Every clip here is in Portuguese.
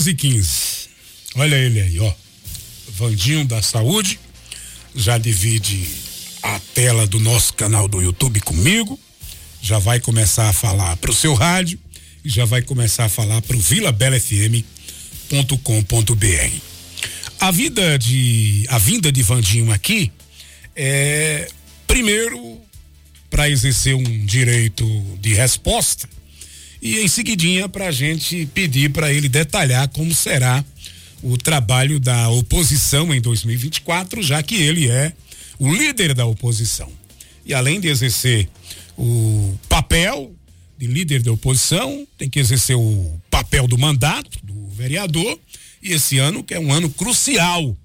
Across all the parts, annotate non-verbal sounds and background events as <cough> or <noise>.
12 e 15. Olha ele aí, ó. Vandinho da Saúde. Já divide a tela do nosso canal do YouTube comigo. Já vai começar a falar para o seu rádio e já vai começar a falar para o vilabelafm.com.br. A vida de a vinda de Vandinho aqui é primeiro para exercer um direito de resposta e em seguidinha para a gente pedir para ele detalhar como será o trabalho da oposição em 2024, já que ele é o líder da oposição. E além de exercer o papel de líder da oposição, tem que exercer o papel do mandato do vereador. E esse ano, que é um ano crucial,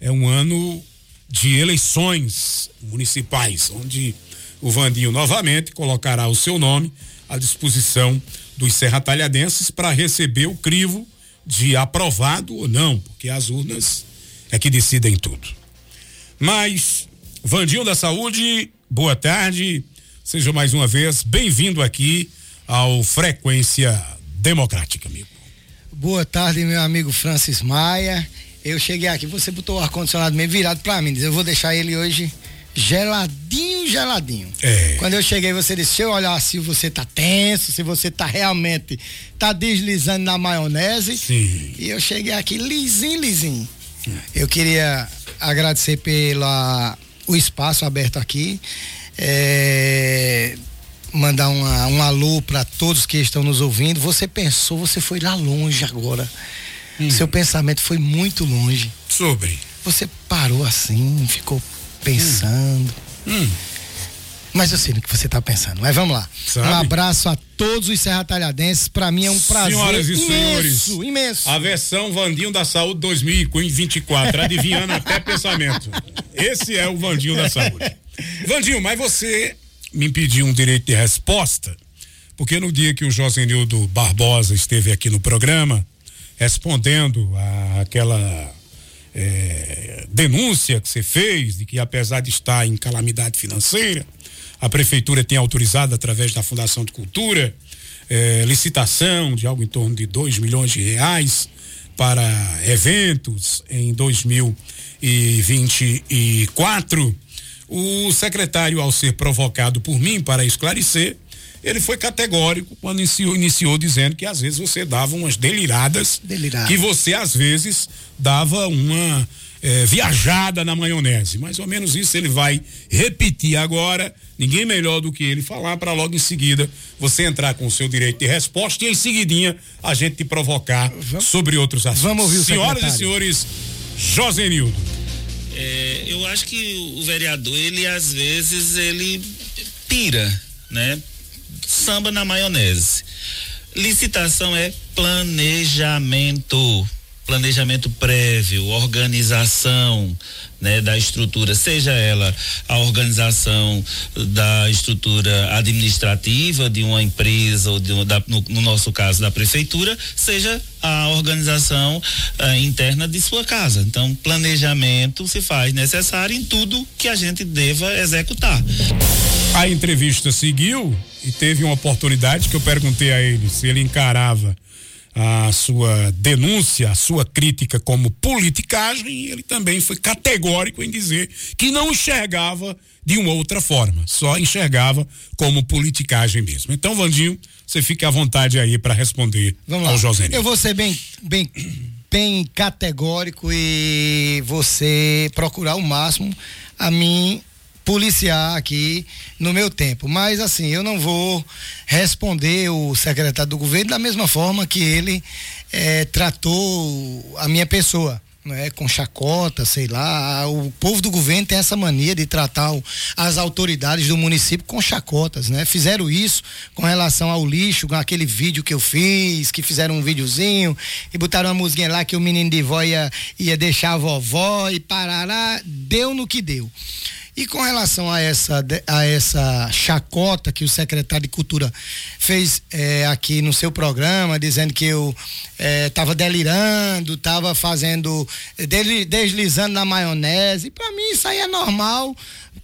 é um ano de eleições municipais, onde o Vandinho novamente colocará o seu nome à disposição dos serratalhadenses para receber o crivo de aprovado ou não, porque as urnas é que decidem tudo. Mas, Vandinho da Saúde, boa tarde, seja mais uma vez bem-vindo aqui ao Frequência Democrática, amigo. Boa tarde, meu amigo Francis Maia. Eu cheguei aqui, você botou o ar-condicionado meio virado para mim, eu vou deixar ele hoje geladinho, geladinho. É. Quando eu cheguei, você disse, se eu olhar se você tá tenso, se você tá realmente tá deslizando na maionese. Sim. E eu cheguei aqui lisinho, lisinho. Eu queria agradecer pela o espaço aberto aqui. É, mandar uma, um alô para todos que estão nos ouvindo. Você pensou, você foi lá longe agora. Hum. Seu pensamento foi muito longe. Sobre. Você parou assim, ficou pensando. Hum. Hum. Mas eu sei no que você está pensando. Mas vamos lá. Sabe? Um abraço a todos os serratalhadenses. Para mim é um prazer Senhoras e imenso, senhores, imenso. A versão Vandinho da Saúde 2024, adivinhando <laughs> até pensamento. Esse é o Vandinho da Saúde. Vandinho, mas você me pediu um direito de resposta, porque no dia que o Josenildo Barbosa esteve aqui no programa, respondendo a aquela é, denúncia que você fez de que apesar de estar em calamidade financeira, a prefeitura tem autorizado através da Fundação de Cultura é, licitação de algo em torno de 2 milhões de reais para eventos em 2024. O secretário, ao ser provocado por mim para esclarecer, ele foi categórico quando iniciou, iniciou dizendo que às vezes você dava umas deliradas, Delirado. que você às vezes dava uma eh, viajada na maionese. Mais ou menos isso ele vai repetir agora. Ninguém melhor do que ele falar para logo em seguida você entrar com o seu direito de resposta e em seguidinha a gente te provocar Vamos- sobre outros assuntos. vamos ouvir o Senhoras e secretário. senhores, Josenildo. É, eu acho que o vereador, ele às vezes, ele pira, né? Samba na maionese. Licitação é planejamento. Planejamento prévio, organização né, da estrutura, seja ela a organização da estrutura administrativa de uma empresa ou de uma- da- no, no nosso caso da prefeitura, seja a organização ah, interna de sua casa. Então, planejamento se faz necessário em tudo que a gente deva executar. A entrevista seguiu e teve uma oportunidade que eu perguntei a ele se ele encarava a sua denúncia, a sua crítica como politicagem, e ele também foi categórico em dizer que não enxergava de uma outra forma, só enxergava como politicagem mesmo. Então, Vandinho, você fica à vontade aí para responder Vamos ao. José Eu vou ser bem, bem, bem categórico e você procurar o máximo a mim policiar aqui no meu tempo. Mas assim, eu não vou responder o secretário do governo da mesma forma que ele eh, tratou a minha pessoa. Né, com chacota, sei lá, o povo do governo tem essa mania de tratar o- as autoridades do município com chacotas, né? Fizeram isso com relação ao lixo, com aquele vídeo que eu fiz, que fizeram um videozinho e botaram uma musiquinha lá que o menino de vó ia, ia deixar a vovó e parará, deu no que deu. E com relação a essa, a essa chacota que o secretário de Cultura fez eh, aqui no seu programa, dizendo que eu estava delirando, estava fazendo, dele- deslizando na maionese, para mim isso aí é normal.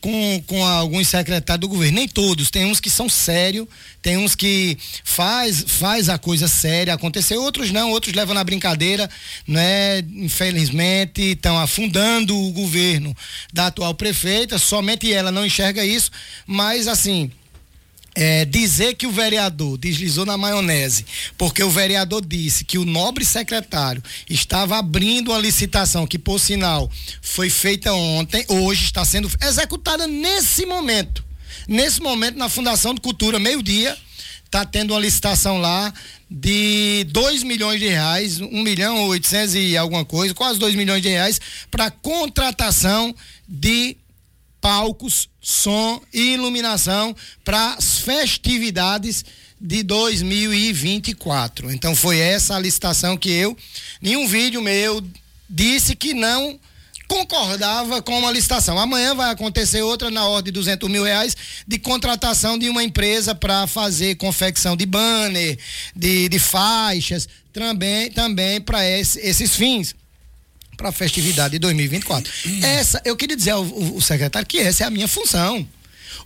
Com, com alguns secretários do governo. Nem todos, tem uns que são sérios, tem uns que faz, faz a coisa séria acontecer, outros não, outros levam na brincadeira, né? Infelizmente, estão afundando o governo da atual prefeita, somente ela não enxerga isso, mas assim, é, dizer que o vereador deslizou na maionese, porque o vereador disse que o nobre secretário estava abrindo uma licitação que, por sinal, foi feita ontem, hoje está sendo executada nesse momento. Nesse momento, na Fundação de Cultura, meio-dia, está tendo uma licitação lá de 2 milhões de reais, 1 milhão 800 e alguma coisa, quase 2 milhões de reais, para contratação de palcos, som e iluminação para as festividades de 2024. Então foi essa a licitação que eu, em um vídeo meu, disse que não concordava com uma licitação. Amanhã vai acontecer outra na ordem de 200 mil reais de contratação de uma empresa para fazer confecção de banner, de, de faixas, também, também para esse, esses fins para a festividade de 2024. Essa, eu queria dizer ao, ao secretário que essa é a minha função.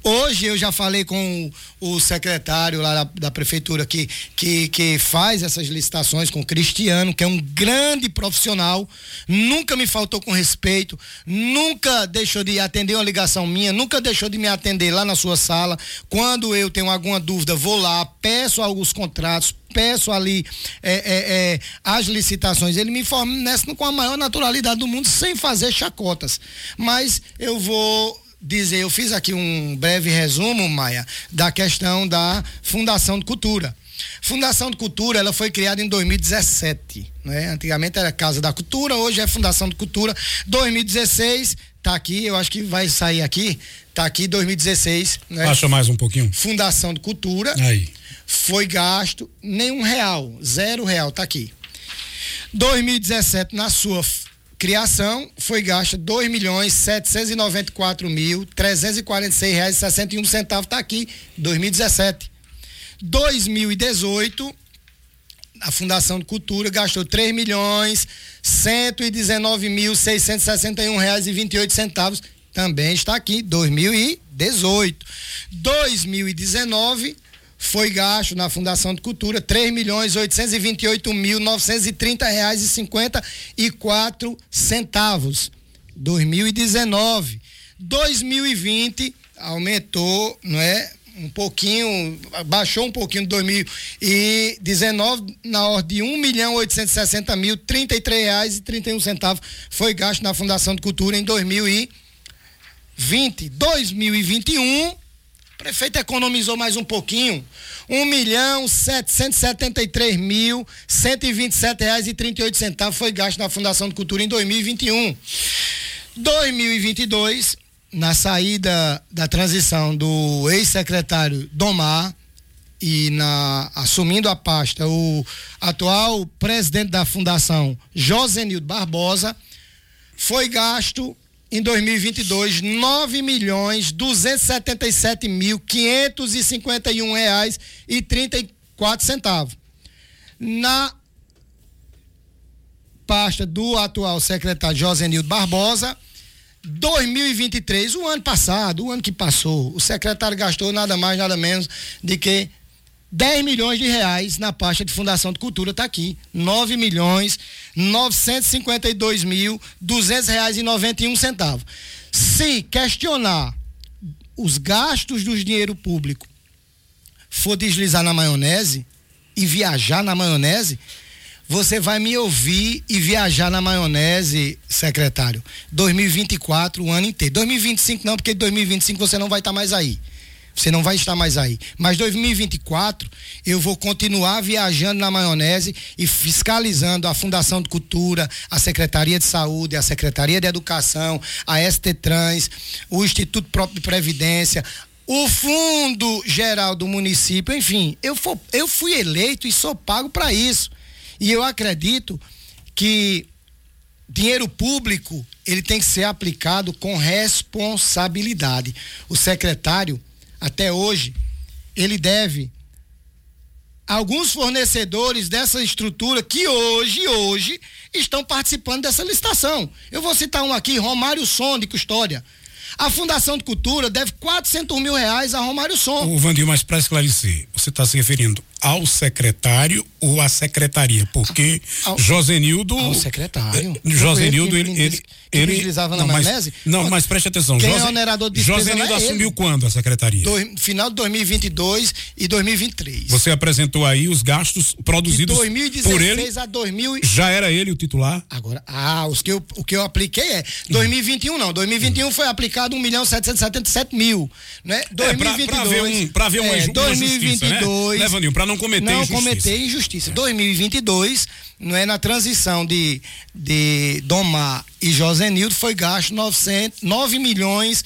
Hoje eu já falei com o secretário lá da, da, prefeitura que, que, que faz essas licitações com o Cristiano, que é um grande profissional, nunca me faltou com respeito, nunca deixou de atender uma ligação minha, nunca deixou de me atender lá na sua sala. Quando eu tenho alguma dúvida, vou lá, peço alguns contratos, peço ali é, é, é, as licitações. Ele me fornece com a maior naturalidade do mundo, sem fazer chacotas. Mas eu vou dizer, eu fiz aqui um breve resumo, Maia, da questão da Fundação de Cultura. Fundação de Cultura, ela foi criada em 2017, né? Antigamente era Casa da Cultura, hoje é Fundação de Cultura. 2016 tá aqui, eu acho que vai sair aqui, tá aqui 2016, né? Baixa mais um pouquinho. Fundação de Cultura. Aí. Foi gasto nenhum real, zero real, tá aqui. 2017 na sua criação foi gasta dois milhões setecentos e noventa e quatro mil trezentos e quarenta e seis reais e sessenta e um centavos. Está aqui 2017 2018 a Fundação de Cultura gastou três milhões cento e dezenove mil seiscentos sessenta e um reais e vinte e oito centavos. Também está aqui 2018 2019 foi gasto na Fundação de Cultura três milhões oitocentos e vinte e oito mil novecentos e trinta reais e cinquenta e quatro centavos. 2019. 2020 aumentou, não é? Um pouquinho, baixou um pouquinho de 2019 na ordem de um milhão oitocentos e sessenta mil trinta e três reais e trinta e um centavos foi gasto na Fundação de Cultura em 2020. 2021 o prefeito economizou mais um pouquinho. Um milhão setecentos mil cento e reais e trinta centavos foi gasto na Fundação de Cultura em 2021. 2022, na saída da transição do ex-secretário Domar e na assumindo a pasta o atual presidente da Fundação Josenildo Barbosa, foi gasto em 2022 nove milhões duzentos setenta e sete mil quinhentos e cinquenta e um reais e trinta e quatro centavos. Na pasta do atual secretário Josenildo Barbosa, 2023, o ano passado, o ano que passou, o secretário gastou nada mais, nada menos de que 10 milhões de reais na pasta de Fundação de Cultura, está aqui. 9 milhões 952 mil 200 reais e 91 centavos. Se questionar os gastos do dinheiro público for deslizar na maionese e viajar na maionese, você vai me ouvir e viajar na maionese, secretário. 2024, o ano inteiro. 2025 não, porque 2025 você não vai estar tá mais aí. Você não vai estar mais aí. Mas 2024 eu vou continuar viajando na maionese e fiscalizando a Fundação de Cultura, a Secretaria de Saúde, a Secretaria de Educação, a ST Trans, o Instituto Próprio de Previdência, o Fundo Geral do município, enfim, eu, for, eu fui eleito e sou pago para isso. E eu acredito que dinheiro público ele tem que ser aplicado com responsabilidade. O secretário até hoje, ele deve alguns fornecedores dessa estrutura que hoje, hoje, estão participando dessa licitação. Eu vou citar um aqui, Romário Som de Custódia. A Fundação de Cultura deve 400 mil reais a Romário Som. O Vandinho, mas para esclarecer, você está se referindo ao secretário ou à secretaria? Porque ao, Josenildo. Ao secretário. Eh, Josenildo, ele. ele, ele, ele utilizava na maionese? Não, mas preste atenção. Quem Jose, é onerador de Josenildo é assumiu quando a secretaria? Do, final de 2022 e 2023. Você apresentou aí os gastos produzidos por ele. a 2000 Já era ele o titular? Agora, ah, os que eu, o que eu apliquei é 2021 não. 2021 hum. foi aplicado 1 milhão 777 mil, né? 2022. É, pra, pra ver, um, pra ver uma, é, 2022, uma né? para não cometer não injustiça. cometer injustiça. É. 2022, não é na transição de de Domar e Josenildo foi gasto 900, 9 milhões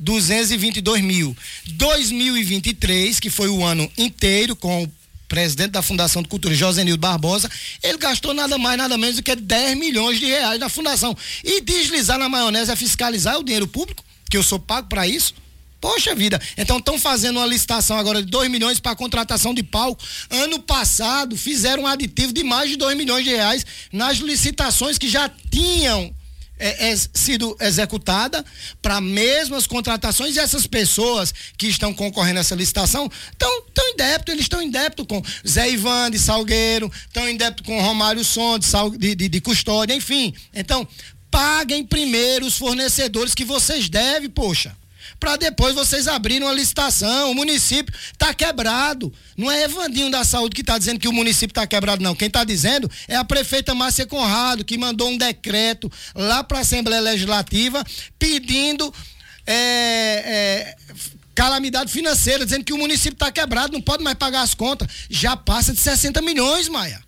222 mil. 2023, que foi o ano inteiro com o presidente da Fundação de Cultura, Josenildo Barbosa, ele gastou nada mais, nada menos do que 10 milhões de reais na fundação. E deslizar na maionese é fiscalizar o dinheiro público, que eu sou pago para isso. Poxa vida, então estão fazendo uma licitação agora de 2 milhões para contratação de palco. Ano passado fizeram um aditivo de mais de 2 milhões de reais nas licitações que já tinham é, é, sido executada para mesmas contratações e essas pessoas que estão concorrendo a essa licitação estão tão em débito, eles estão em débito com Zé Ivan de Salgueiro, estão em débito com Romário Som de, de, de, de Custódia, enfim. Então, paguem primeiro os fornecedores que vocês devem, poxa para depois vocês abrirem uma licitação. O município está quebrado. Não é Evandinho da Saúde que está dizendo que o município está quebrado, não. Quem está dizendo é a prefeita Márcia Conrado, que mandou um decreto lá para a Assembleia Legislativa pedindo. É, é, calamidade financeira, dizendo que o município está quebrado, não pode mais pagar as contas. Já passa de 60 milhões, Maia.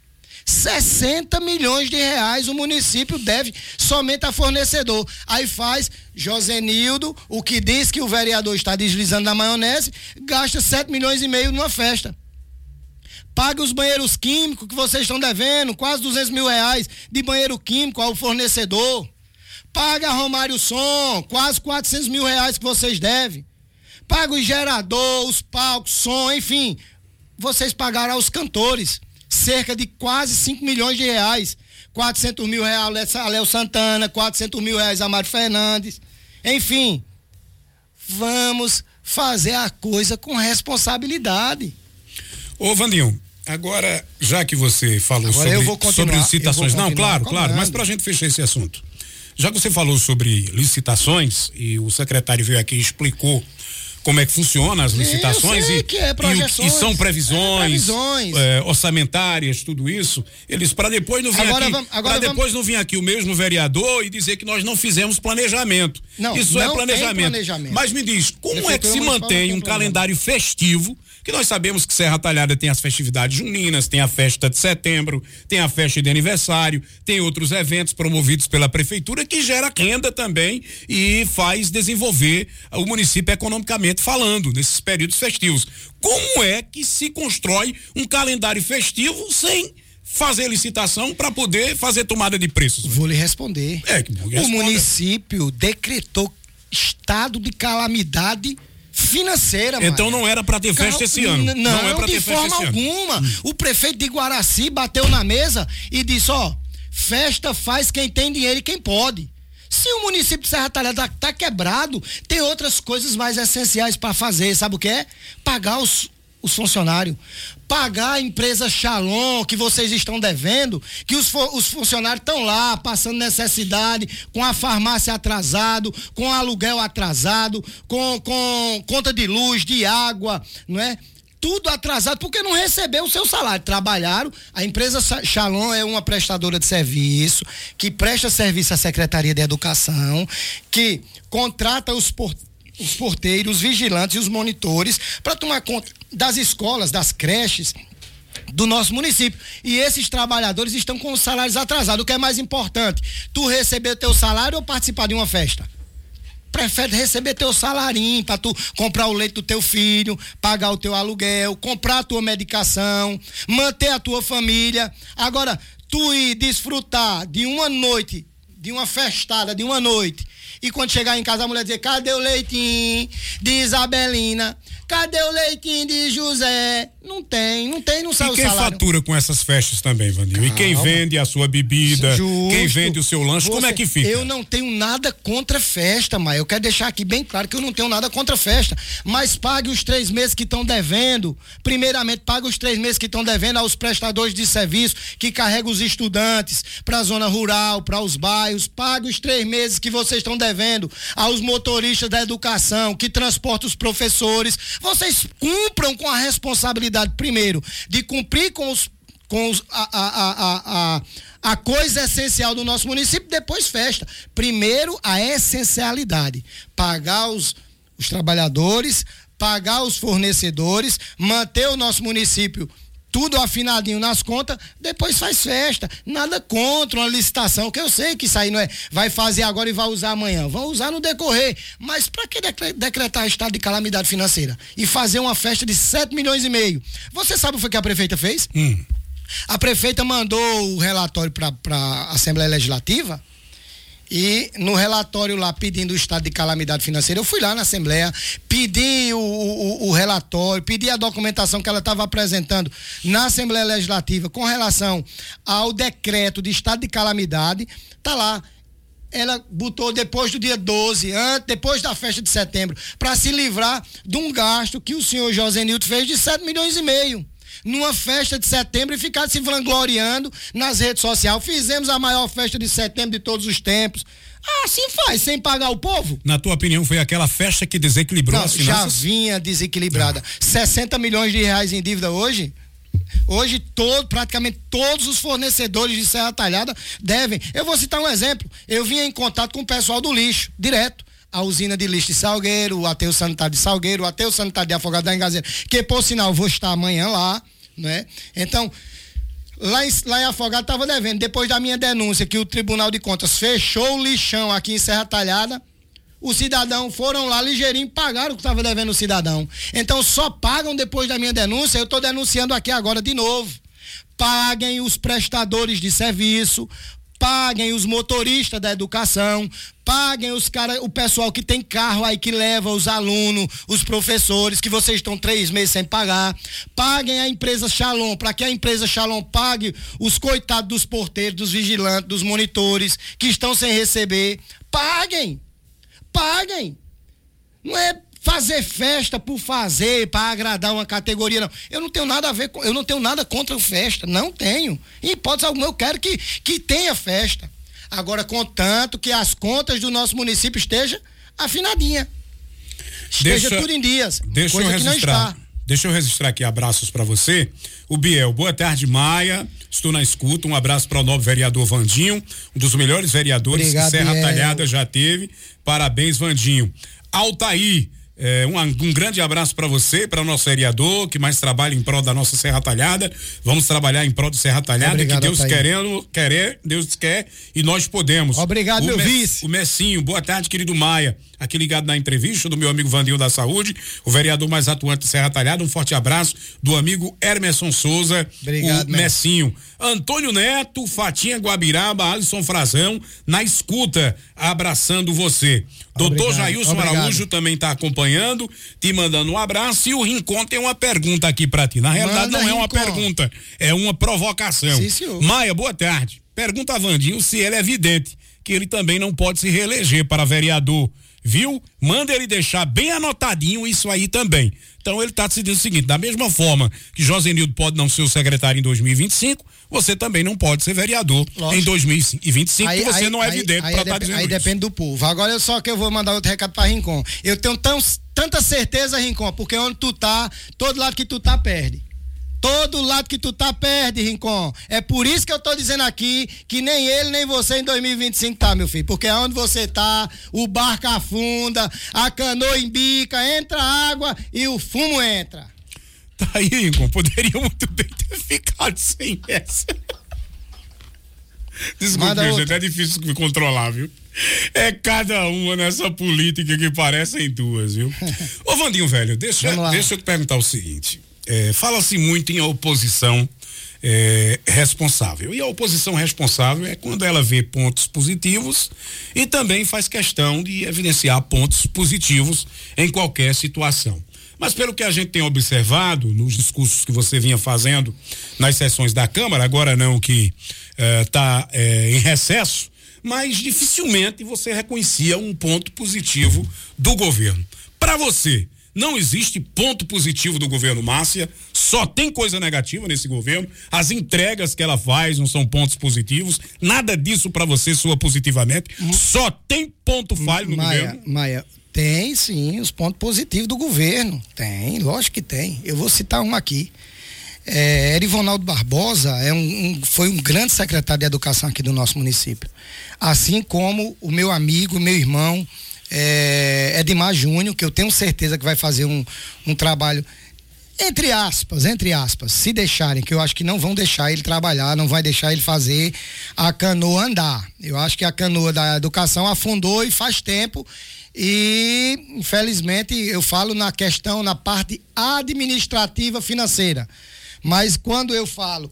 60 milhões de reais o município deve somente a fornecedor. Aí faz Josenildo, o que diz que o vereador está deslizando na maionese, gasta 7 milhões e meio numa festa. Paga os banheiros químicos que vocês estão devendo, quase 200 mil reais de banheiro químico ao fornecedor. Paga Romário Som, quase 400 mil reais que vocês devem. Paga o gerador, os palcos, som, enfim. Vocês pagaram aos cantores cerca de quase 5 milhões de reais. 400 mil reais a Léo Santana, 400 mil reais a Mário Fernandes. Enfim, vamos fazer a coisa com responsabilidade. Ô, Vandinho, agora, já que você falou agora sobre, sobre licitações. Não, claro, claro, mas para a gente fechar esse assunto. Já que você falou sobre licitações e o secretário veio aqui e explicou como é que funciona as licitações e, é e, e, são previsões, é, previsões. É, orçamentárias, tudo isso. Eles para depois não vir agora aqui, para depois não vir aqui o mesmo vereador e dizer que nós não fizemos planejamento. Não, isso é não é planejamento. planejamento. Mas me diz, como é que se mantém um calendário festivo que nós sabemos que Serra Talhada tem as festividades juninas, tem a festa de setembro, tem a festa de aniversário, tem outros eventos promovidos pela prefeitura que gera renda também e faz desenvolver o município economicamente falando nesses períodos festivos. Como é que se constrói um calendário festivo sem fazer licitação para poder fazer tomada de preços? Vou lhe responder. É, o município decretou estado de calamidade financeira, Então não era para ter festa esse ano. Não, não é ter festa ano. De forma alguma. Hum. O prefeito de Guaraci bateu na mesa e disse, ó, festa faz quem tem dinheiro e quem pode. Se o município de Serra Talhada tá, tá quebrado, tem outras coisas mais essenciais para fazer, sabe o que é? Pagar os, os funcionários. Pagar a empresa Shalom que vocês estão devendo, que os, os funcionários estão lá passando necessidade, com a farmácia atrasado, com aluguel atrasado, com, com conta de luz, de água, não é? tudo atrasado porque não recebeu o seu salário. Trabalharam. A empresa Shalom é uma prestadora de serviço que presta serviço à Secretaria de Educação, que contrata os porteiros os porteiros, os vigilantes e os monitores para tomar conta das escolas, das creches do nosso município. E esses trabalhadores estão com os salários atrasados. O que é mais importante? Tu receber teu salário ou participar de uma festa? Prefere receber teu salarinho para tu comprar o leite do teu filho, pagar o teu aluguel, comprar a tua medicação, manter a tua família. Agora, tu ir desfrutar de uma noite, de uma festada, de uma noite, E quando chegar em casa, a mulher dizer: cadê o leitinho de Isabelina? Cadê o leitinho de José? Não tem, não tem, não sai e o quem salário. fatura com essas festas também, Vandinho? E quem vende a sua bebida, Justo. quem vende o seu lanche, como é Você- que fica? Eu não tenho nada contra festa, mas eu quero deixar aqui bem claro que eu não tenho nada contra festa. Mas pague os três meses que estão devendo. Primeiramente, pague os três meses que estão devendo aos prestadores de serviço que carregam os estudantes para a zona rural, para os bairros. Pague os três meses que vocês estão devendo aos motoristas da educação que transportam os professores. Vocês cumpram com a responsabilidade, primeiro, de cumprir com os com a, a, a, a coisa essencial do nosso município, depois festa. Primeiro, a essencialidade. Pagar os, os trabalhadores, pagar os fornecedores, manter o nosso município tudo afinadinho nas contas, depois faz festa. Nada contra uma licitação, que eu sei que isso aí não é. Vai fazer agora e vai usar amanhã. Vão usar no decorrer. Mas para que decre- decretar estado de calamidade financeira? E fazer uma festa de 7 milhões e meio? Você sabe o que a prefeita fez? Hum. A prefeita mandou o relatório para a Assembleia Legislativa e no relatório lá pedindo o estado de calamidade financeira, eu fui lá na Assembleia, pedi o, o- o relatório, pedi a documentação que ela estava apresentando na Assembleia Legislativa com relação ao decreto de estado de calamidade. Tá lá. Ela botou depois do dia 12, antes, depois da festa de setembro, para se livrar de um gasto que o senhor José Nilton fez de 7 milhões e meio numa festa de setembro e ficar se vangloriando nas redes sociais. Fizemos a maior festa de setembro de todos os tempos. Ah, assim faz, sem pagar o povo. Na tua opinião, foi aquela festa que desequilibrou Não, as já finanças? vinha desequilibrada. 60 milhões de reais em dívida hoje. Hoje, todo, praticamente todos os fornecedores de Serra Talhada devem. Eu vou citar um exemplo. Eu vinha em contato com o pessoal do lixo, direto. A usina de lixo de Salgueiro, o aterro sanitário de Salgueiro, o aterro sanitário de Afogado da Engazeira, que por sinal vou estar amanhã lá, né? Então, Lá em, lá em Afogado estava devendo. Depois da minha denúncia que o Tribunal de Contas fechou o lixão aqui em Serra Talhada, os cidadãos foram lá ligeirinho pagaram o que estava devendo o cidadão. Então só pagam depois da minha denúncia. Eu estou denunciando aqui agora de novo. Paguem os prestadores de serviço, paguem os motoristas da educação, paguem os cara, o pessoal que tem carro aí que leva os alunos, os professores, que vocês estão três meses sem pagar. Paguem a empresa Shalom, para que a empresa Shalom pague os coitados dos porteiros, dos vigilantes, dos monitores, que estão sem receber. Paguem! Paguem! Não é fazer festa por fazer, para agradar uma categoria, não. Eu não tenho nada a ver com, eu não tenho nada contra festa, não tenho. Em hipótese alguma, eu quero que, que tenha festa. Agora, contanto que as contas do nosso município estejam afinadinha. Esteja Deixa- tudo em dias. Deixa coisa eu registrar. Deixa eu registrar aqui abraços para você. O Biel, boa tarde, Maia. Estou na escuta. Um abraço para o novo vereador Vandinho, um dos melhores vereadores Obrigado, que Serra Biel. Talhada já teve. Parabéns, Vandinho. Altair, é, um, um grande abraço para você, para o nosso vereador, que mais trabalha em prol da nossa Serra Talhada. Vamos trabalhar em prol do Serra Talhada, Obrigado, que Deus Altair. querendo, querer, Deus quer e nós podemos. Obrigado, o meu vice. O Messinho, boa tarde, querido Maia. Aqui ligado na entrevista do meu amigo Vandinho da Saúde, o vereador mais atuante de Serra Talhada. Um forte abraço do amigo Hermeson Souza, Obrigado, o Messi. Messinho. Antônio Neto, Fatinha Guabiraba, Alisson Frazão, na escuta, abraçando você. Doutor Obrigado, Jailson obrigado. Araújo também está acompanhando, te mandando um abraço. E o Rincon tem uma pergunta aqui para ti. Na realidade, Manda, não é uma Rincon. pergunta, é uma provocação. Sim, senhor. Maia, boa tarde. Pergunta a Vandinho se ele é evidente que ele também não pode se reeleger para vereador. Viu? Manda ele deixar bem anotadinho isso aí também. Então ele está decidindo o seguinte: da mesma forma que Josenildo pode não ser o secretário em 2025, você também não pode ser vereador Lógico. em 2025, porque você não é aí- evidente aí para é estar dep- dizendo Aí isso. depende do povo. Agora eu só que eu vou mandar outro recado pra Rincon. Eu tenho tão, tanta certeza, Rincon, porque onde tu tá, todo lado que tu tá, perde. Todo lado que tu tá, perde, Rincon. É por isso que eu tô dizendo aqui que nem ele, nem você em 2025 tá, meu filho. Porque onde você tá, o barco afunda, a canoa embica, entra água e o fumo entra. Tá aí, Rincon, poderia muito bem ter ficado sem essa. Desculpa, gente, é difícil me controlar, viu? É cada uma nessa política que parecem duas, viu? <laughs> Ô, Vandinho, velho, deixa, deixa eu te perguntar o seguinte. É, Fala-se muito em oposição é, responsável. E a oposição responsável é quando ela vê pontos positivos e também faz questão de evidenciar pontos positivos em qualquer situação. Mas pelo que a gente tem observado nos discursos que você vinha fazendo nas sessões da Câmara, agora não que está eh, eh, em recesso, mas dificilmente você reconhecia um ponto positivo do governo. Para você, não existe ponto positivo do governo Márcia, só tem coisa negativa nesse governo. As entregas que ela faz não são pontos positivos, nada disso para você soa positivamente, só tem ponto falho no Maia, governo. Maia, tem sim os pontos positivos do governo. Tem, lógico que tem. Eu vou citar um aqui. É, Erivonaldo Barbosa é um, um, foi um grande secretário de educação aqui do nosso município. Assim como o meu amigo, meu irmão, é, Edmar Júnior, que eu tenho certeza que vai fazer um, um trabalho entre aspas, entre aspas, se deixarem, que eu acho que não vão deixar ele trabalhar, não vai deixar ele fazer a canoa andar. Eu acho que a canoa da educação afundou e faz tempo. E, infelizmente, eu falo na questão, na parte administrativa financeira. Mas quando eu falo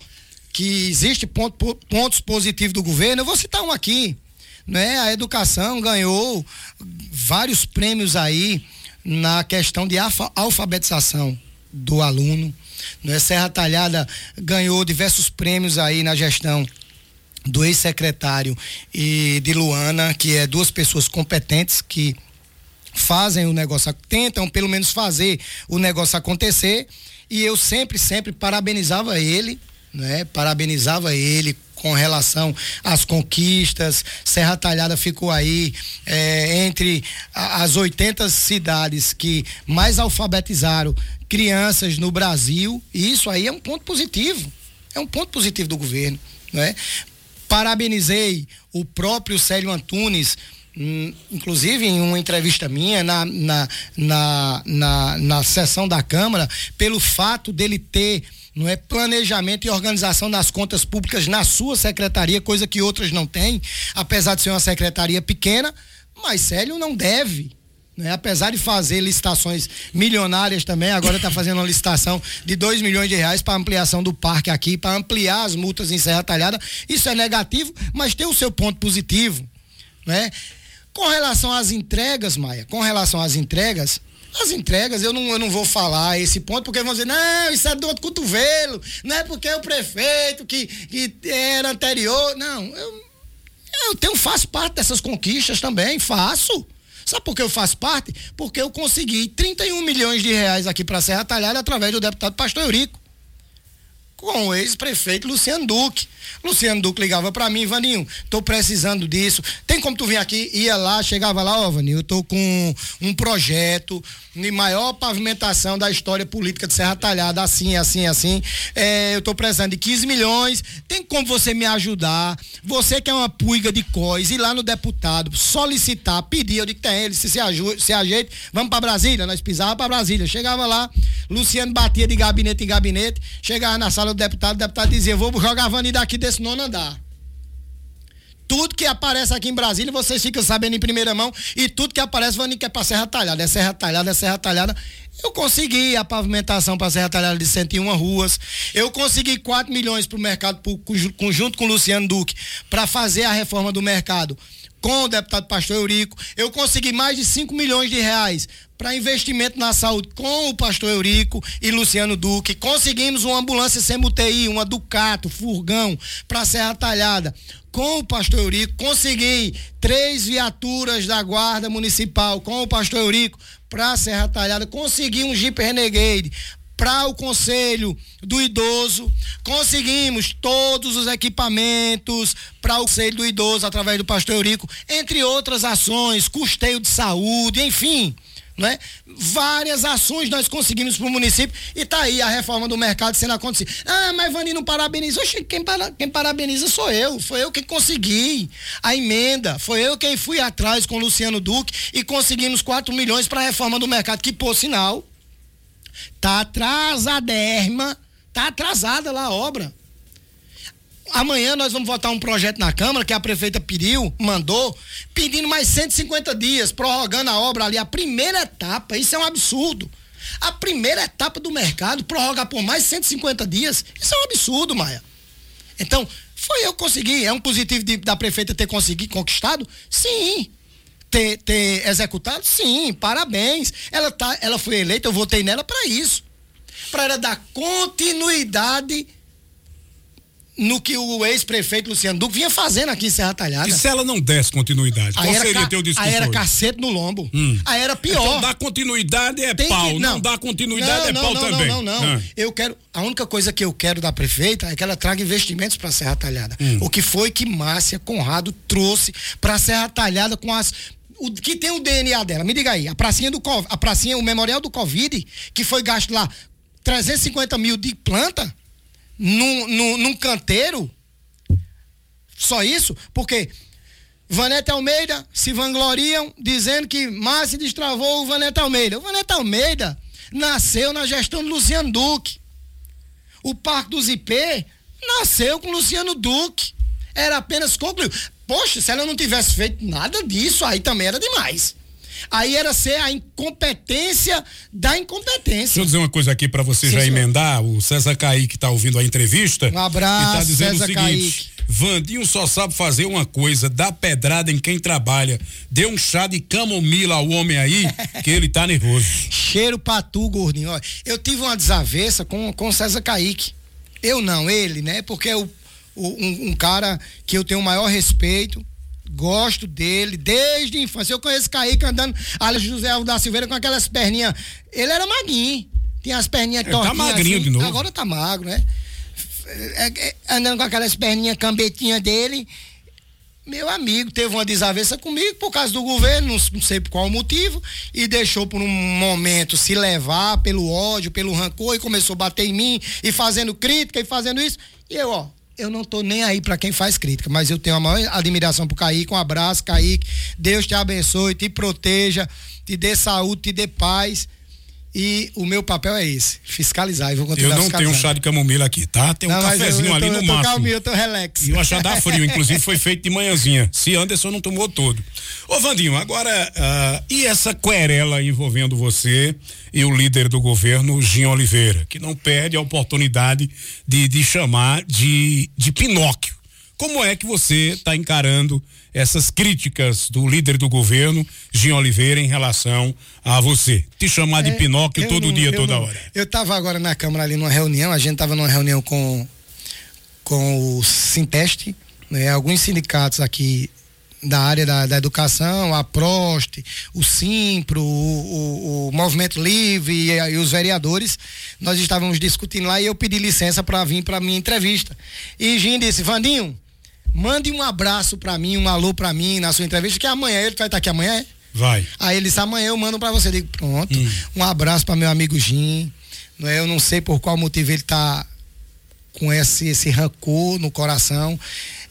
que existe ponto, pontos positivos do governo, eu vou citar um aqui né? A educação ganhou vários prêmios aí na questão de alfabetização do aluno. Né? Serra Talhada ganhou diversos prêmios aí na gestão do ex-secretário e de Luana, que é duas pessoas competentes que fazem o negócio, tentam pelo menos fazer o negócio acontecer. E eu sempre, sempre parabenizava ele, né? Parabenizava ele com relação às conquistas. Serra Talhada ficou aí é, entre as 80 cidades que mais alfabetizaram crianças no Brasil. E isso aí é um ponto positivo. É um ponto positivo do governo. Né? Parabenizei o próprio Célio Antunes. Hum, inclusive em uma entrevista minha na, na, na, na, na sessão da Câmara, pelo fato dele ter não é planejamento e organização das contas públicas na sua secretaria, coisa que outras não têm, apesar de ser uma secretaria pequena, mas Célio não deve. Né? Apesar de fazer licitações milionárias também, agora está fazendo uma licitação de 2 milhões de reais para ampliação do parque aqui, para ampliar as multas em Serra Talhada. Isso é negativo, mas tem o seu ponto positivo. Né? Com relação às entregas, Maia, com relação às entregas, as entregas, eu não, eu não vou falar esse ponto, porque vão dizer, não, isso é do outro cotovelo, não é porque é o prefeito que, que era anterior. Não, eu, eu tenho, faço parte dessas conquistas também, faço. Sabe por que eu faço parte? Porque eu consegui 31 milhões de reais aqui para Serra Talhada através do deputado Pastor Eurico, com o ex-prefeito Luciano Duque. Luciano Duque ligava para mim, Vaninho, tô precisando disso. Tem como tu vir aqui? Ia lá, chegava lá, ó, Vaninho, eu tô com um projeto de maior pavimentação da história política de Serra Talhada, assim, assim, assim. É, eu tô precisando de 15 milhões. Tem como você me ajudar? Você que é uma puiga de cois, ir lá no deputado, solicitar, pedir, eu digo tem ele, se se, ajude, se ajeite, vamos para Brasília, nós pisava para Brasília. Chegava lá, Luciano batia de gabinete em gabinete, chegava na sala do deputado, o deputado dizia, vou jogar Vani daqui desse nono andar. Tudo que aparece aqui em Brasília, vocês ficam sabendo em primeira mão. E tudo que aparece, Vani quer para Serra Talhada. É Serra Talhada, é Serra Talhada. Eu consegui a pavimentação para Serra Talhada de 101 ruas. Eu consegui 4 milhões para o mercado, conjunto com o Luciano Duque, para fazer a reforma do mercado com o deputado Pastor Eurico. Eu consegui mais de 5 milhões de reais para investimento na saúde com o pastor Eurico e Luciano Duque. Conseguimos uma ambulância sem-UTI, uma Ducato, furgão, para Serra Talhada. Com o pastor Eurico, consegui três viaturas da Guarda Municipal com o pastor Eurico para Serra Talhada. Consegui um Jeep Renegade para o Conselho do Idoso. Conseguimos todos os equipamentos para o Conselho do Idoso através do pastor Eurico, entre outras ações, custeio de saúde, enfim né? Várias ações nós conseguimos para o município e tá aí a reforma do mercado sendo acontecida. Ah, mas Vani não parabeniza. Oxe, quem, para, quem parabeniza sou eu. Foi eu que consegui a emenda. Foi eu quem fui atrás com o Luciano Duque e conseguimos 4 milhões para a reforma do mercado, que por sinal tá atrasadérrima, tá atrasada lá a obra. Amanhã nós vamos votar um projeto na Câmara que a prefeita pediu, mandou, pedindo mais 150 dias, prorrogando a obra ali, a primeira etapa. Isso é um absurdo. A primeira etapa do mercado, prorrogar por mais 150 dias, isso é um absurdo, Maia. Então, foi eu que consegui. É um positivo de, da prefeita ter conseguido, conquistado? Sim. Ter, ter executado? Sim, parabéns. Ela, tá, ela foi eleita, eu votei nela para isso. Para ela dar continuidade no que o ex-prefeito Luciano Duque vinha fazendo aqui em Serra Talhada. E se ela não desse continuidade? Aí qual seria ca- teu discurso? Aí era hoje? cacete no lombo. Hum. Aí era pior. Então dar continuidade é Tem que- pau, não, dar continuidade não, é não, pau não, também. Não, não, não. Ah. Eu quero. A única coisa que eu quero da prefeita é que ela traga investimentos para Serra Talhada. Hum. O que foi que Márcia Conrado trouxe para Serra Talhada com as o que tem o DNA dela. Me diga aí, a pracinha do a pracinha, o memorial do Covid, que foi gasto lá 350 mil de planta num, num, num canteiro. Só isso? Porque Vaneta Almeida se vangloriam dizendo que Márcia destravou o Vaneta Almeida. O Vaneta Almeida nasceu na gestão do Luciano Duque. O Parque dos IP nasceu com Luciano Duque. Era apenas concluir. Poxa, se ela não tivesse feito nada disso, aí também era demais. Aí era ser a incompetência da Deixa incompetência. eu dizer uma coisa aqui para você Sim, já senhor. emendar. O César Kaique tá ouvindo a entrevista. Um abraço, E tá dizendo César o seguinte: Kaique. Vandinho só sabe fazer uma coisa, dar pedrada em quem trabalha. Dê um chá de camomila ao homem aí, <laughs> que ele tá nervoso. Cheiro pra tu, gordinho. Olha, eu tive uma desavença com, com o César Kaique. Eu não, ele, né? Porque o, o- um, um cara que eu tenho o maior respeito. Gosto dele desde a infância. Eu conheço Kaique andando, Alex José Alves da Silveira com aquelas perninhas. Ele era magrinho. Tinha as perninhas Ele tá magrinho assim. de novo. Agora tá magro, né? É, é, andando com aquelas perninhas cambetinhas dele. Meu amigo teve uma desavença comigo por causa do governo, não, não sei por qual motivo, e deixou por um momento se levar pelo ódio, pelo rancor, e começou a bater em mim, e fazendo crítica, e fazendo isso. E eu, ó, eu não tô nem aí pra quem faz crítica, mas eu tenho a maior admiração pro Kaique. Um abraço, Kaique. Deus te abençoe, te proteja, te dê saúde, te dê paz. E o meu papel é esse, fiscalizar. E vou Eu continuar não tenho um chá de camomila aqui, tá? Tem um Não, eu- cafezinho eu, ali tô, no eu tô máximo. eu tô relax. E o achar dá frio, inclusive foi <laughs> feito de manhãzinha. Se Anderson não tomou todo. Ô Vandinho, agora, ah, e essa querela envolvendo você e o líder do governo, Jim Oliveira, que não perde a oportunidade de, de chamar de, de Pinóquio. Como é que você está encarando essas críticas do líder do governo, Jim Oliveira, em relação a você? Te chamar de É, Pinóquio todo não- dia, toda não- hora. Eu tava agora na Câmara ali numa reunião, a gente tava numa reunião com, com o Sinteste, né? Alguns sindicatos aqui da área da, da educação, a Prost, o Simpro, o, o- o Movimento Livre e, e os vereadores, nós estávamos discutindo lá e eu pedi licença para vir para minha entrevista. E Jim disse, Vandinho, mande um abraço para mim, um alô para mim na sua entrevista, que amanhã ele vai estar aqui amanhã, é? Vai. Aí ele disse, amanhã eu mando pra você. Eu digo, pronto. Hum. Um abraço para meu amigo Jim. Não é? Eu não sei por qual motivo ele tá com esse, esse rancor no coração.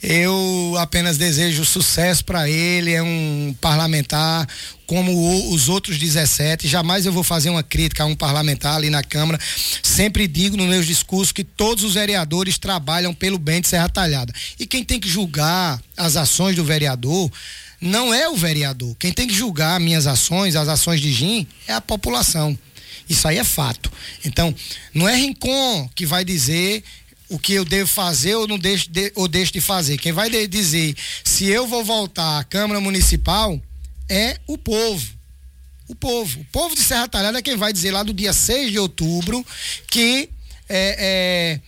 Eu apenas desejo sucesso para ele, é um parlamentar como os outros 17. Jamais eu vou fazer uma crítica a um parlamentar ali na Câmara. Sempre digo nos meus discursos que todos os vereadores trabalham pelo bem de Serra Talhada. E quem tem que julgar as ações do vereador não é o vereador. Quem tem que julgar minhas ações, as ações de Jim, é a população. Isso aí é fato. Então, não é Rincon que vai dizer o que eu devo fazer ou não deixo de, ou deixo de fazer. Quem vai dizer se eu vou voltar à Câmara Municipal é o povo. O povo. O povo de Serra Talhada é quem vai dizer lá do dia 6 de outubro que é, é,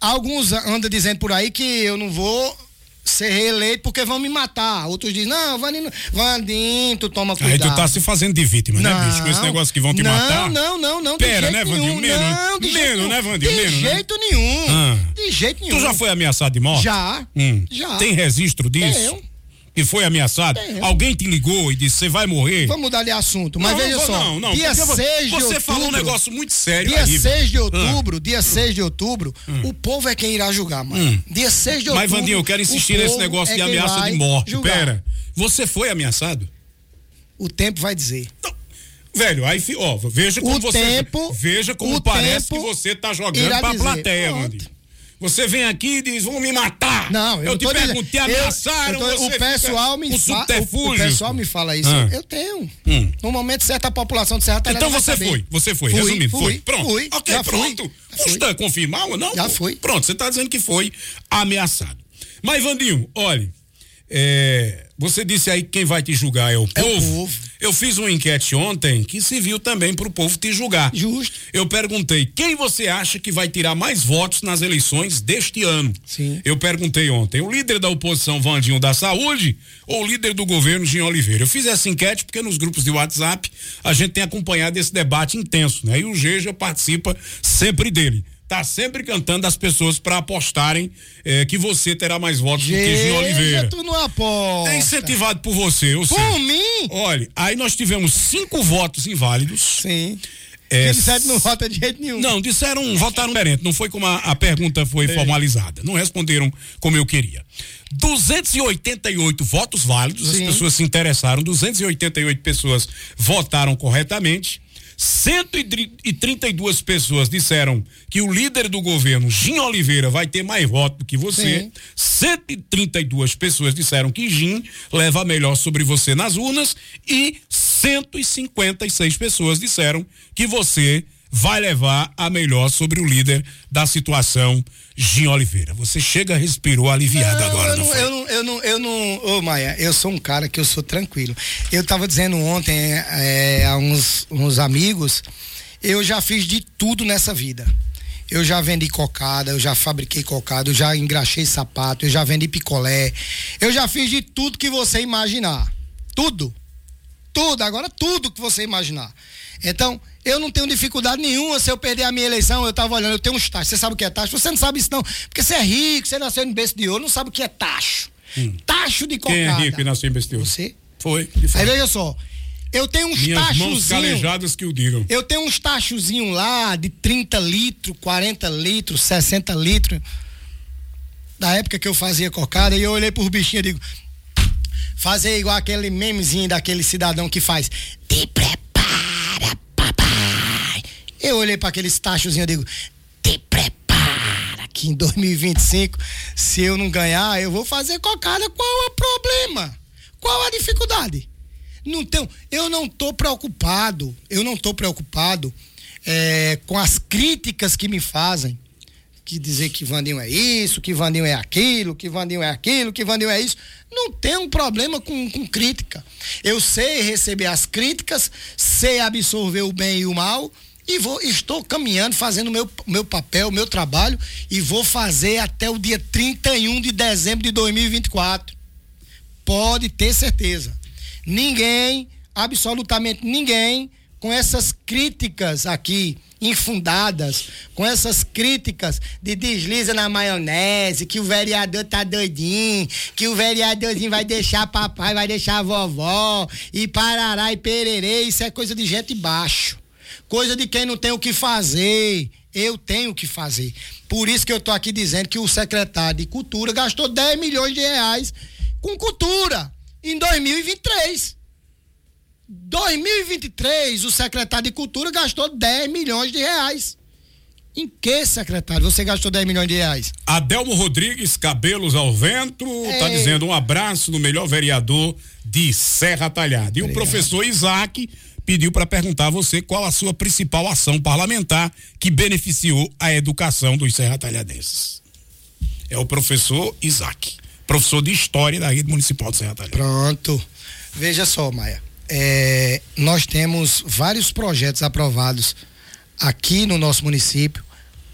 alguns andam dizendo por aí que eu não vou ser reeleito porque vão me matar. Outros dizem, não, Vandinho, Vandinho, tu toma Aí cuidado. tu tá se fazendo de vítima, né, bicho? Com esse negócio que vão te não, matar. Não, não, não. Pera, né, Vandinho? Menos, né? Não, de Menos, jeito né. Vandinho? De Menos, né? jeito nenhum. Ah. De jeito nenhum. Tu já foi ameaçado de morte? Já. Hum. Já. Tem registro disso? Tenho. Que foi ameaçado? Tenho. Alguém te ligou e disse, você vai morrer? Vamos mudar de assunto. Mas Não, veja não, só. Não, não. dia porque 6 de Você outubro. falou um negócio muito sério Dia aí. 6 de Ah. outubro, dia 6 de outubro, o povo é quem irá julgar, mano. Hum. Dia 6 de outubro. Mas, Vandinho, eu quero insistir nesse negócio é de ameaça de morte. julgar. Pera. Você foi ameaçado? O tempo vai dizer. Velho, aí, ó, veja como O você. tempo- veja como parece tempo que você tá jogando pra dizer. plateia, Pronto. Vandinho. Você vem aqui e diz, vão me matar. Não, eu, eu te perguntei, ameaçaram. Eu, eu tô, o pessoal me fala. O, o, pessoal me fala isso. Ah. Eu tenho. Hum. No momento certo, a população de Serra Talhada. Então você foi, você foi, fui, resumindo, fui, foi. Pronto. Fui, ok, já pronto. Fui. Custa confirmar ou não? Já fui. Pronto, você está dizendo que foi ameaçado. Mas, Vandinho, olhe, é, você disse aí que quem vai te julgar é o É o povo. povo. Eu fiz uma enquete ontem que se viu também para o povo te julgar. Justo. Eu perguntei quem você acha que vai tirar mais votos nas eleições deste ano. Sim. Eu perguntei ontem, o líder da oposição, Vandinho da Saúde, ou o líder do governo, Gin Oliveira? Eu fiz essa enquete porque nos grupos de WhatsApp a gente tem acompanhado esse debate intenso, né? E o Geja participa sempre dele. Tá sempre cantando as pessoas para apostarem eh, que você terá mais votos do que Veja, Oliveira. tu não aposta. É incentivado por você, eu sei. Por mim? Olha, aí nós tivemos cinco votos inválidos. Sim. É, sabe não vota de jeito nenhum. não, disseram, votaram diferente. Não foi como a, a pergunta foi formalizada. Não responderam como eu queria. 288 votos válidos, as Sim. pessoas se interessaram, 288 pessoas votaram corretamente. 132 pessoas disseram que o líder do governo, Gin Oliveira, vai ter mais voto do que você. Sim. 132 pessoas disseram que Gin leva a melhor sobre você nas urnas e 156 pessoas disseram que você vai levar a melhor sobre o líder da situação, Gin Oliveira. Você chega, respirou aliviado Não, agora, eu não, não, eu não, eu não, eu não, ô Maia, eu sou um cara que eu sou tranquilo. Eu tava dizendo ontem é, a uns, uns amigos, eu já fiz de tudo nessa vida. Eu já vendi cocada, eu já fabriquei cocada, eu já engraxei sapato, eu já vendi picolé. Eu já fiz de tudo que você imaginar. Tudo. Tudo, agora tudo que você imaginar. Então, eu não tenho dificuldade nenhuma se eu perder a minha eleição, eu tava olhando, eu tenho uns tachos. Você sabe o que é tacho? Você não sabe isso não, porque você é rico, você nasceu em berço de ouro, não sabe o que é tacho. Tacho de cocada. Quem é rico e nasceu em besteira? Você? Foi. de Aí veja só, eu tenho uns Minhas mãos tachozinhos. calejadas que o digam. Eu tenho uns tachozinhos lá de 30 litros, 40 litros, 60 litros. Da época que eu fazia cocada, e eu olhei por bichinho e digo: fazer igual aquele memezinho daquele cidadão que faz. Te prepara, papai. Eu olhei para aqueles tachozinhos e digo: te prepara que em 2025, se eu não ganhar, eu vou fazer cocada. Qual é o problema? Qual a dificuldade? Não tenho, eu não tô preocupado, eu não tô preocupado é, com as críticas que me fazem. Que dizer que Vandinho é isso, que Vandinho é aquilo, que Vandinho é aquilo, que Vandinho é isso. Não tem um problema com, com crítica. Eu sei receber as críticas, sei absorver o bem e o mal e vou, estou caminhando, fazendo o meu, meu papel, o meu trabalho e vou fazer até o dia 31 de dezembro de 2024 pode ter certeza. Ninguém, absolutamente ninguém, com essas críticas aqui infundadas, com essas críticas de desliza na maionese, que o vereador tá doidinho, que o vereadorzinho vai deixar papai, vai deixar vovó, e parará e pererê, isso é coisa de gente baixo. Coisa de quem não tem o que fazer. Eu tenho o que fazer. Por isso que eu tô aqui dizendo que o secretário de Cultura gastou 10 milhões de reais com cultura em 2023. 2023, o secretário de Cultura gastou 10 milhões de reais. Em que, secretário, você gastou 10 milhões de reais? Adelmo Rodrigues, cabelos ao vento, tá Ei. dizendo um abraço no melhor vereador de Serra Talhada. E o Obrigado. professor Isaac pediu para perguntar a você qual a sua principal ação parlamentar que beneficiou a educação dos Serra Talhadenses. É o professor Isaac, professor de História da Rede Municipal de Serra Talhada. Pronto. Veja só, Maia. É, nós temos vários projetos aprovados aqui no nosso município.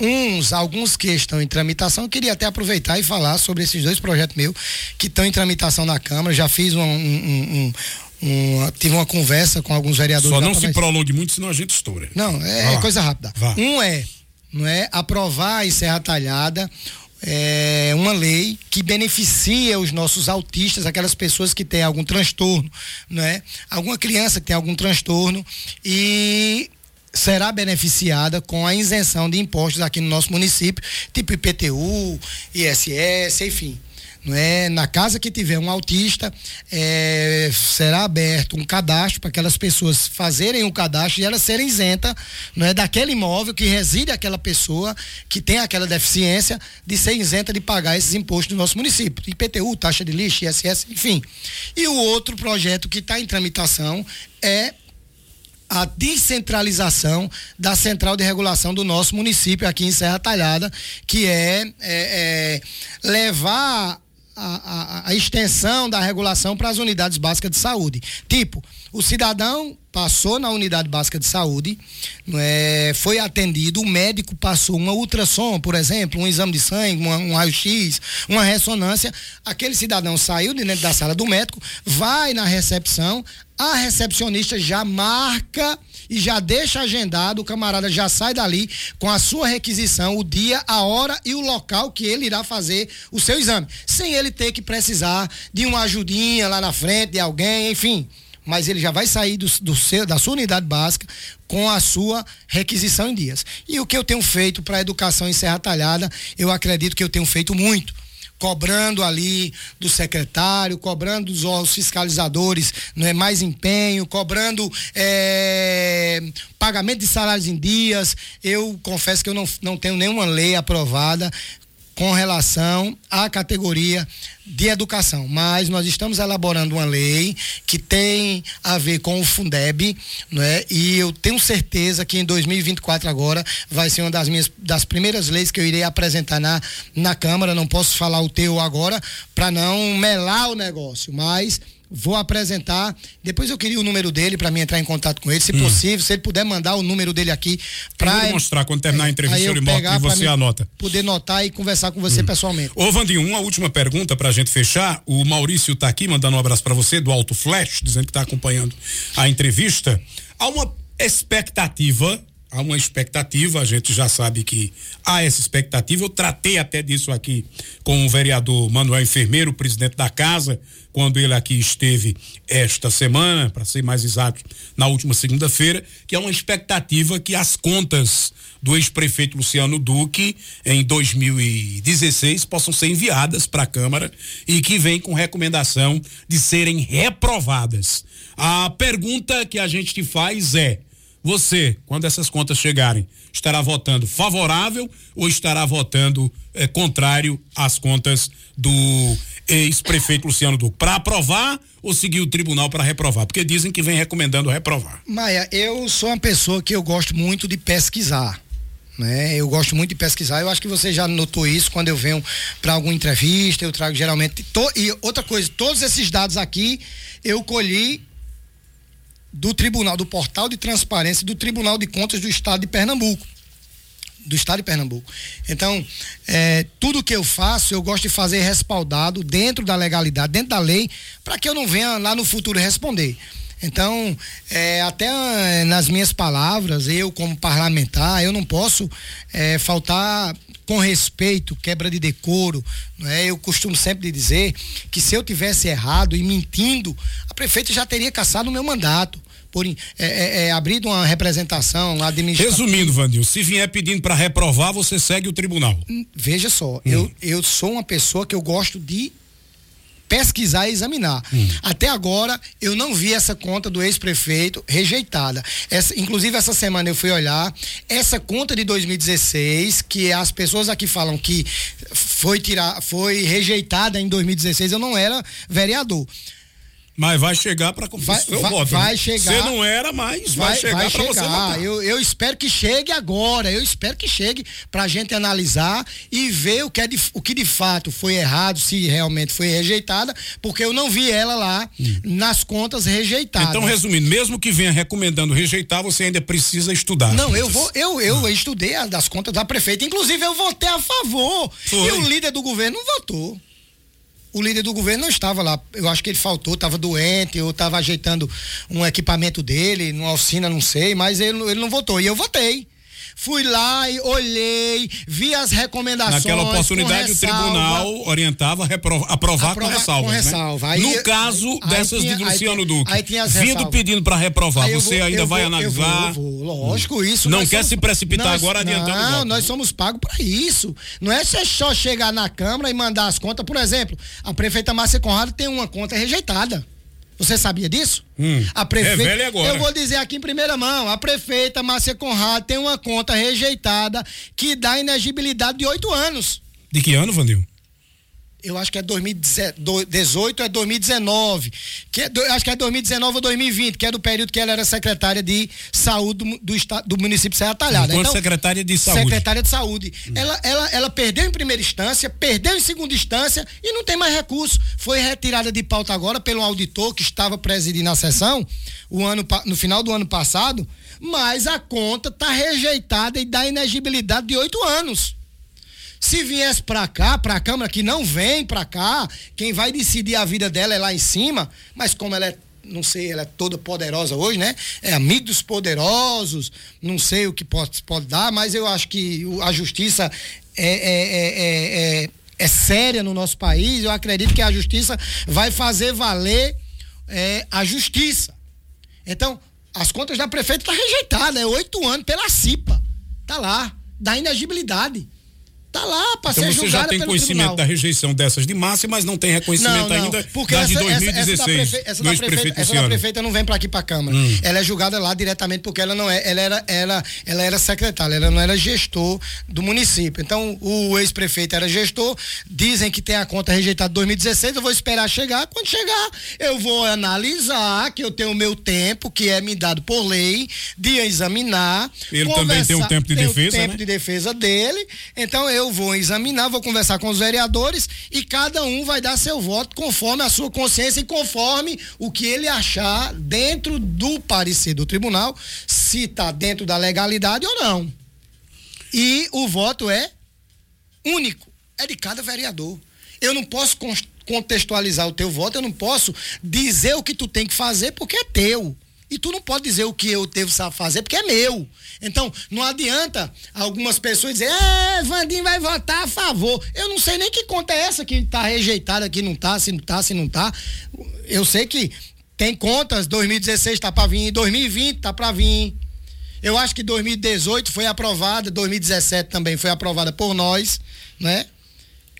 Uns, alguns que estão em tramitação. Eu queria até aproveitar e falar sobre esses dois projetos meus que estão em tramitação na Câmara. Já fiz um. um- um- um- uma- tive uma conversa com alguns vereadores. Só não se prolongue muito, senão a gente estoura. não, é coisa rápida. Vá. Um é, não é aprovar em Serra Talhada é, uma lei que beneficia os nossos autistas, aquelas pessoas que têm algum transtorno, não é? Alguma criança que tem algum transtorno e será beneficiada com a isenção de impostos aqui no nosso município, tipo IPTU, ISS, enfim. Não é? Na casa que tiver um autista, é, será aberto um cadastro para aquelas pessoas fazerem o cadastro e elas serem isentas não é, daquele imóvel que reside aquela pessoa que tem aquela deficiência de ser isenta de pagar esses impostos no nosso município. IPTU, taxa de lixo, ISS, enfim. E o outro projeto que está em tramitação é a descentralização da central de regulação do nosso município aqui em Serra Talhada, que é, é, é levar a, a, a, extensão da regulação para as unidades básicas de saúde. Tipo, o cidadão passou na unidade básica de saúde, é, foi atendido, o médico passou uma ultrassom, por exemplo, um exame de sangue, uma, um raio-x, uma ressonância. Aquele cidadão saiu de dentro da sala do médico, vai na recepção, a recepcionista já marca e já deixa agendado, o camarada já sai dali com a sua requisição, o dia, a hora e o local que ele irá fazer o seu exame, sem ele ter que precisar de uma ajudinha lá na frente de alguém, enfim. Mas ele já vai sair do, do seu, da sua unidade básica com a sua requisição em dias. E o que eu tenho feito para a educação em Serra Talhada, eu acredito que eu tenho feito muito cobrando ali do secretário, cobrando dos órgãos fiscalizadores, não é mais empenho, cobrando é, pagamento de salários em dias. Eu confesso que eu não, não tenho nenhuma lei aprovada com relação à categoria de educação, mas nós estamos elaborando uma lei que tem a ver com o Fundeb, não é? E eu tenho certeza que em 2024 agora vai ser uma das minhas das primeiras leis que eu irei apresentar na na Câmara, não posso falar o teu agora para não melar o negócio, mas vou apresentar. Depois eu queria o número dele para mim entrar em contato com ele, se hum. possível, se ele puder mandar o número dele aqui para mostrar quando terminar a entrevista ele mostra e você anota. Poder notar e conversar com você hum. pessoalmente. Ô Vandinho, uma última pergunta para a gente fechar. O Maurício está aqui mandando um abraço para você do Alto Flash, dizendo que está acompanhando a entrevista. Há uma expectativa há uma expectativa, a gente já sabe que há essa expectativa. Eu tratei até disso aqui com o vereador Manuel Enfermeiro, presidente da casa, quando ele aqui esteve esta semana, para ser mais exato, na última segunda-feira, que é uma expectativa que as contas do ex-prefeito Luciano Duque em 2016 possam ser enviadas para a Câmara e que vem com recomendação de serem reprovadas. A pergunta que a gente te faz é: você, quando essas contas chegarem, estará votando favorável ou estará votando é, contrário às contas do ex-prefeito Luciano Duque? Para aprovar ou seguir o tribunal para reprovar? Porque dizem que vem recomendando reprovar. Maia, eu sou uma pessoa que eu gosto muito de pesquisar. Né? Eu gosto muito de pesquisar. Eu acho que você já notou isso quando eu venho para alguma entrevista. Eu trago geralmente. To, e outra coisa, todos esses dados aqui eu colhi do Tribunal, do Portal de Transparência do Tribunal de Contas do Estado de Pernambuco. Do Estado de Pernambuco. Então, é, tudo que eu faço, eu gosto de fazer respaldado dentro da legalidade, dentro da lei, para que eu não venha lá no futuro responder. Então, é, até é, nas minhas palavras, eu como parlamentar, eu não posso é, faltar com respeito, quebra de decoro. Não é? Eu costumo sempre dizer que se eu tivesse errado e mentindo, a prefeita já teria caçado o meu mandato por é, é, é, abrido uma representação administrativa. Resumindo, Vandil, se vier pedindo para reprovar, você segue o tribunal. Hum, veja só, hum. eu, eu sou uma pessoa que eu gosto de pesquisar e examinar. Hum. Até agora, eu não vi essa conta do ex-prefeito rejeitada. Essa, inclusive, essa semana eu fui olhar essa conta de 2016, que as pessoas aqui falam que foi, tirar, foi rejeitada em 2016, eu não era vereador. Mas vai chegar para vai, vai, voto, vai né? chegar. Você não era, mas vai, vai chegar para você votar. Eu, eu espero que chegue agora. Eu espero que chegue para a gente analisar e ver o que, é de, o que de fato foi errado, se realmente foi rejeitada, porque eu não vi ela lá hum. nas contas rejeitadas. Então, resumindo, mesmo que venha recomendando rejeitar, você ainda precisa estudar. Não, eu vou, eu, eu ah. estudei as das contas da prefeita. Inclusive, eu votei a favor. Foi. E o líder do governo não votou o líder do governo não estava lá. Eu acho que ele faltou, estava doente, ou estava ajeitando um equipamento dele, numa oficina, não sei, mas ele, ele não votou. E eu votei. Fui lá e olhei, vi as recomendações. Naquela oportunidade, o tribunal orientava aprovar com ressalvas. Com né? ressalva. Né? Aí, no caso aí, dessas aí tinha, de Luciano Duque, vindo pedindo para reprovar, você vou, ainda vai vou, analisar? Eu vou, eu lógico, isso. Não quer somos, se precipitar nós, agora adiantando Não, nós somos pagos para isso. Não é só chegar na Câmara e mandar as contas. Por exemplo, a prefeita Márcia Conrado tem uma conta rejeitada. Você sabia disso? Hum, a prefeita. É agora. Eu vou dizer aqui em primeira mão: a prefeita Márcia Conrado tem uma conta rejeitada que dá inegibilidade de oito anos. De que ano, Vandil? Eu acho que é 2018 é 2019, que é, acho que é 2019 ou 2020, que é do período que ela era secretária de saúde do, do, estado, do município de Serra Talhada. Então, secretária de saúde. Secretária de saúde. Hum. Ela, ela, ela perdeu em primeira instância, perdeu em segunda instância e não tem mais recurso. Foi retirada de pauta agora pelo auditor que estava presidindo a sessão o ano, no final do ano passado, mas a conta está rejeitada e dá inegibilidade de oito anos. Se viesse para cá, para a Câmara, que não vem para cá, quem vai decidir a vida dela é lá em cima, mas como ela é não sei, ela é toda poderosa hoje, né? É amigo dos poderosos, não sei o que pode, pode dar, mas eu acho que a justiça é, é, é, é, é séria no nosso país. Eu acredito que a justiça vai fazer valer é, a justiça. Então, as contas da prefeita estão tá rejeitadas, é oito anos pela CIPA. Tá lá, da inegibilidade. Tá lá para então ser você já tem conhecimento tribunal. da rejeição dessas de Márcia, mas não tem reconhecimento não, não, ainda porque essa, de 2016. Essa, essa, da, prefe... essa, da, prefeita, essa da prefeita não vem para aqui para a Câmara. Hum. Ela é julgada lá diretamente porque ela não é, ela era, ela, ela era secretária, ela não era gestor do município. Então o ex-prefeito era gestor, dizem que tem a conta rejeitada de 2016, eu vou esperar chegar, quando chegar eu vou analisar que eu tenho o meu tempo, que é me dado por lei, de examinar. Ele também tem o tempo de defesa, o tempo né? de defesa dele. Então eu eu vou examinar, vou conversar com os vereadores e cada um vai dar seu voto conforme a sua consciência e conforme o que ele achar dentro do parecer do tribunal, se está dentro da legalidade ou não. E o voto é único, é de cada vereador. Eu não posso contextualizar o teu voto, eu não posso dizer o que tu tem que fazer porque é teu. E tu não pode dizer o que eu devo fazer, porque é meu. Então, não adianta algumas pessoas dizer, é, Vandinho vai votar a favor. Eu não sei nem que conta é essa que tá rejeitada, que não tá, se não tá, se não tá. Eu sei que tem contas, 2016 tá para vir, 2020 tá para vir. Eu acho que 2018 foi aprovada, 2017 também foi aprovada por nós, né?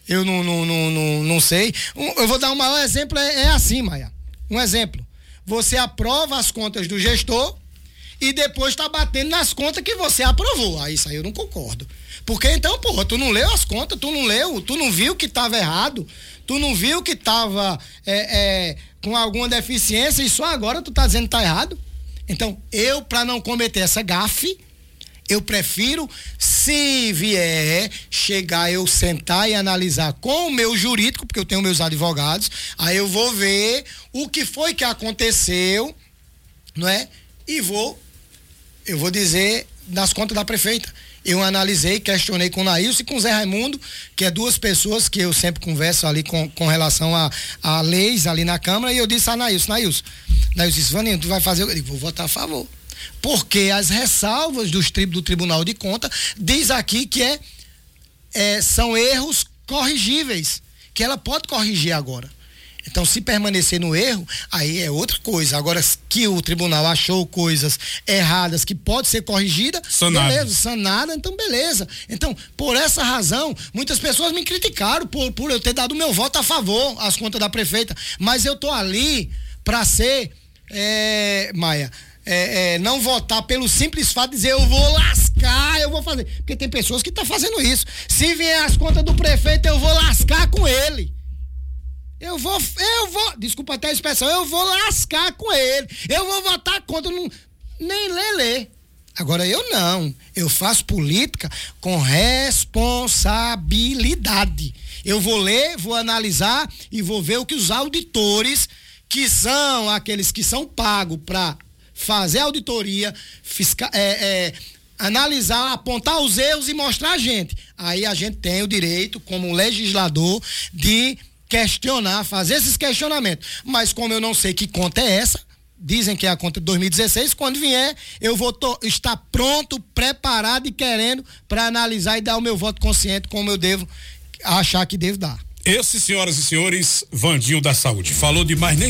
Eu não, não, não, não, não sei. eu vou dar um maior exemplo, é, é assim, Maia. Um exemplo você aprova as contas do gestor e depois está batendo nas contas que você aprovou. Aí isso aí eu não concordo. Porque então, porra, tu não leu as contas, tu não leu, tu não viu que estava errado, tu não viu que estava é, é, com alguma deficiência e só agora tu tá dizendo que tá errado. Então, eu, para não cometer essa gafe, eu prefiro, se vier, chegar, eu sentar e analisar com o meu jurídico, porque eu tenho meus advogados, aí eu vou ver o que foi que aconteceu, não é? E vou, eu vou dizer nas contas da prefeita. Eu analisei, questionei com o Nailson e com o Zé Raimundo, que é duas pessoas que eu sempre converso ali com, com relação a, a leis ali na Câmara, e eu disse a Nailson, Nailson, Nailson disse, Vaninho, tu vai fazer? Eu digo, vou votar a favor porque as ressalvas do, do Tribunal de Contas diz aqui que é, é, são erros corrigíveis, que ela pode corrigir agora. Então, se permanecer no erro, aí é outra coisa. Agora, que o tribunal achou coisas erradas que pode ser corrigida, sanada. beleza, sanada, então beleza. Então, por essa razão, muitas pessoas me criticaram por, por eu ter dado meu voto a favor às contas da prefeita. Mas eu tô ali para ser, é, Maia, é, é, não votar pelo simples fato de dizer eu vou lascar, eu vou fazer. Porque tem pessoas que estão tá fazendo isso. Se vier as contas do prefeito, eu vou lascar com ele. Eu vou, eu vou, desculpa até a expressão, eu vou lascar com ele. Eu vou votar contra, não, nem ler, ler. Agora eu não. Eu faço política com responsabilidade. Eu vou ler, vou analisar e vou ver o que os auditores, que são aqueles que são pagos para fazer auditoria, fiscal, é, é, analisar, apontar os erros e mostrar a gente. Aí a gente tem o direito, como legislador, de questionar, fazer esses questionamentos. Mas como eu não sei que conta é essa, dizem que é a conta de 2016. Quando vier, eu vou estar pronto, preparado e querendo para analisar e dar o meu voto consciente como eu devo achar que devo dar. Esse, senhoras e senhores, Vandinho da Saúde. Falou demais, nem